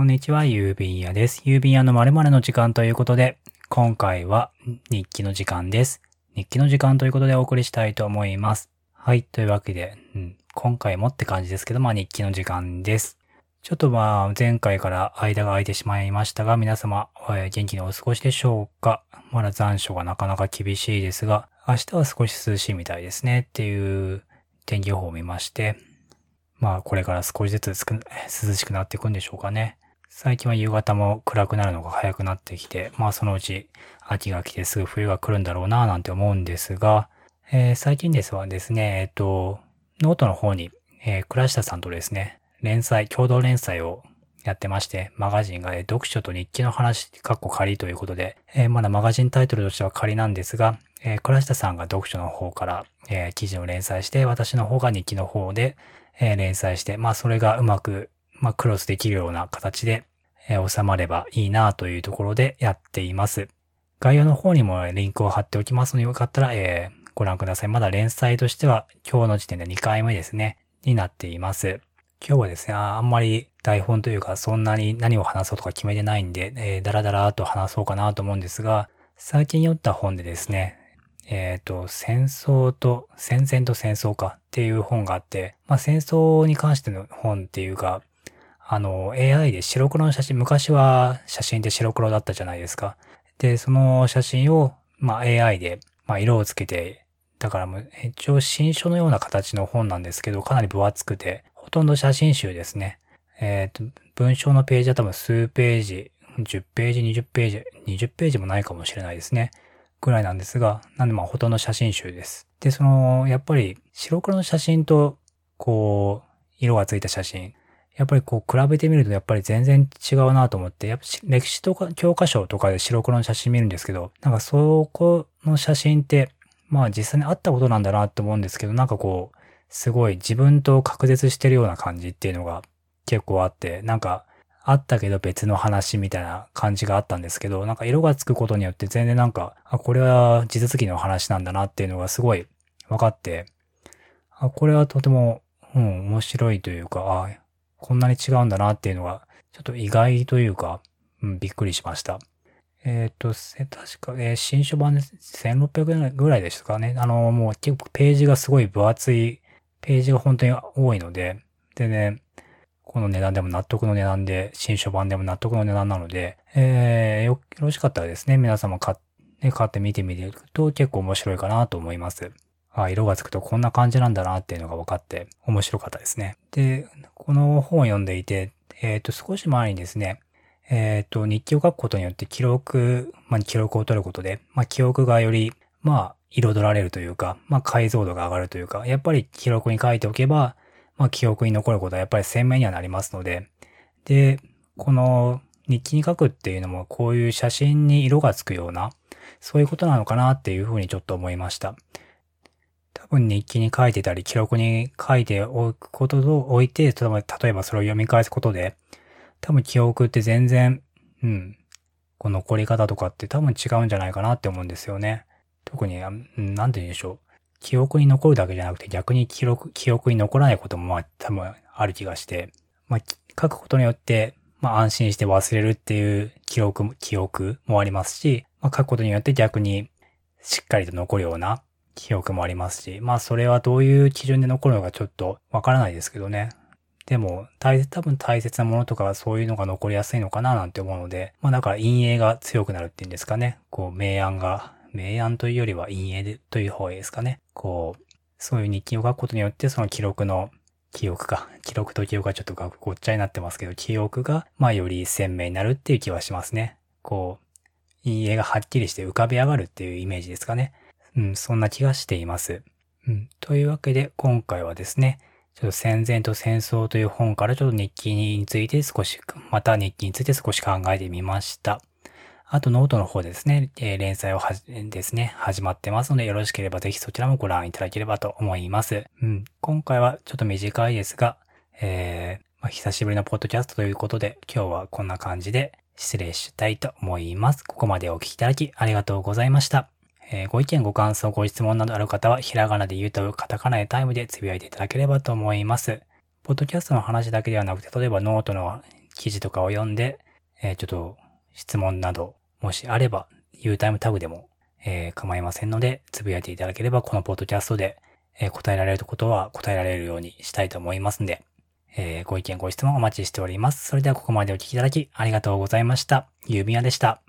こんにちは、郵便屋です。郵便屋の〇〇の時間ということで、今回は日記の時間です。日記の時間ということでお送りしたいと思います。はい、というわけで、うん、今回もって感じですけど、まあ日記の時間です。ちょっとまあ前回から間が空いてしまいましたが、皆様、えー元気にお過ごしでしょうか？まだ残暑がなかなか厳しいですが、明日は少し涼しいみたいですねっていう天気予報を見まして、まあこれから少しずつ涼しくなっていくんでしょうかね。最近は夕方も暗くなるのが早くなってきて、まあそのうち秋が来てすぐ冬が来るんだろうなぁなんて思うんですが、えー最近ですはですね、えっと、ノートの方に、えー倉下さんとですね、連載、共同連載をやってまして、マガジンが、えー読書と日記の話、かっこ仮ということで、えーまだマガジンタイトルとしては仮なんですが、えー倉下さんが読書の方から、えー記事を連載して、私の方が日記の方で、えー連載して、まあそれがうまく、まあクロスできるような形で、えー収まればいいなというところでやっています。概要の方にもリンクを貼っておきますのでよかったら、えーご覧ください。まだ連載としては今日の時点で2回目ですね、になっています。今日はですね、あんまり台本というかそんなに何を話そうとか決めてないんで、えー、だらだらと話そうかなと思うんですが、最近読んだ本でですね、えっ、と、戦争と、戦前と戦争かっていう本があって、まあ戦争に関しての本っていうか、あの、AI で白黒の写真、昔は写真って白黒だったじゃないですか。で、その写真を、まあ AI で、まあ色をつけて、だからもう一応新書のような形の本なんですけど、かなり分厚くて、ほとんど写真集ですね。えっ、と、文章のページは多分数ページ、10ページ、20ページ、20ページもないかもしれないですね。ぐらいなんですが、なんでまあほとんど写真集です。で、その、やっぱり白黒の写真と、こう、色がついた写真、やっぱりこう比べてみるとやっぱり全然違うなと思って、やっぱ歴史とか教科書とかで白黒の写真見るんですけど、なんかそこの写真って、まあ実際にあったことなんだなって思うんですけど、なんかこう、すごい自分と隔絶してるような感じっていうのが結構あって、なんかあったけど別の話みたいな感じがあったんですけど、なんか色がつくことによって全然なんか、あ、これは地続きの話なんだなっていうのがすごい分かって、あ、これはとても、うん、面白いというか、あ、こんなに違うんだなっていうのが、ちょっと意外というか、うん、びっくりしました。えっ、と、確か、えー新書版で1600円ぐらいでしたかね。あの、もう結構ページがすごい分厚い、ページが本当に多いので、でね、この値段でも納得の値段で、新書版でも納得の値段なので、えー、よ、ろしかったらですね、皆様買って、買って見てみると結構面白いかなと思います。あ、色がつくとこんな感じなんだなっていうのが分かって面白かったですね。で、この本を読んでいて、えっ、と、少し前にですね、えっ、と、日記を書くことによって記録、まあ、記録を取ることで、まあ、記憶がより、まあ、彩られるというか、まあ、解像度が上がるというか、やっぱり記録に書いておけば、まあ、記憶に残ることはやっぱり鮮明にはなりますので、で、この日記に書くっていうのも、こういう写真に色がつくような、そういうことなのかなっていうふうにちょっと思いました。日記に書いてたり、記録に書いておくことと置いて、例えばそれを読み返すことで、多分記憶って全然、うん、こう残り方とかって多分違うんじゃないかなって思うんですよね。特に、なんて言うんでしょう。記憶に残るだけじゃなくて逆に記録、記憶に残らないこともまあ多分ある気がして、まあ書くことによって、まあ安心して忘れるっていう記憶も、記憶もありますし、まあ書くことによって逆にしっかりと残るような記憶もありますし、まあそれはどういう基準で残るのかちょっとわからないですけどね。でも、大切、多分大切なものとかそういうのが残りやすいのかななんて思うので、まあだから陰影が強くなるっていうんですかね。こう、明暗が、明暗というよりは陰影という方がいいですかね。こう、そういう日記を書くことによってその記録の記憶か。記録と記憶がちょっとごっちゃになってますけど、記憶が、まあより鮮明になるっていう気はしますね。こう、陰影がはっきりして浮かび上がるっていうイメージですかね。うん、そんな気がしています。うん、というわけで、今回はですね、ちょっと戦前と戦争という本からちょっと日記について少し、また日記について少し考えてみました。あとノートの方ですね、えー連載をはじ、ですね、始まってますので、よろしければぜひそちらもご覧いただければと思います。うん、今回はちょっと短いですが、えーまあ、久しぶりのポッドキャストということで、今日はこんな感じで失礼したいと思います。ここまでお聞きいただきありがとうございました。えーご意見、ご感想、ご質問などある方は、ひらがなで言うとカタカナでタイムでつぶやいていただければと思います。ポッドキャストの話だけではなくて、例えばノートの記事とかを読んで、えー、ちょっと質問など、もしあれば、U タイムタグでも、えー、構いませんので、つぶやいていただければ、このポッドキャストで、えー、答えられることは答えられるようにしたいと思いますんで、えー、ご意見ご質問お待ちしております。それではここまでお聞きいただきありがとうございました。ゆうびやでした。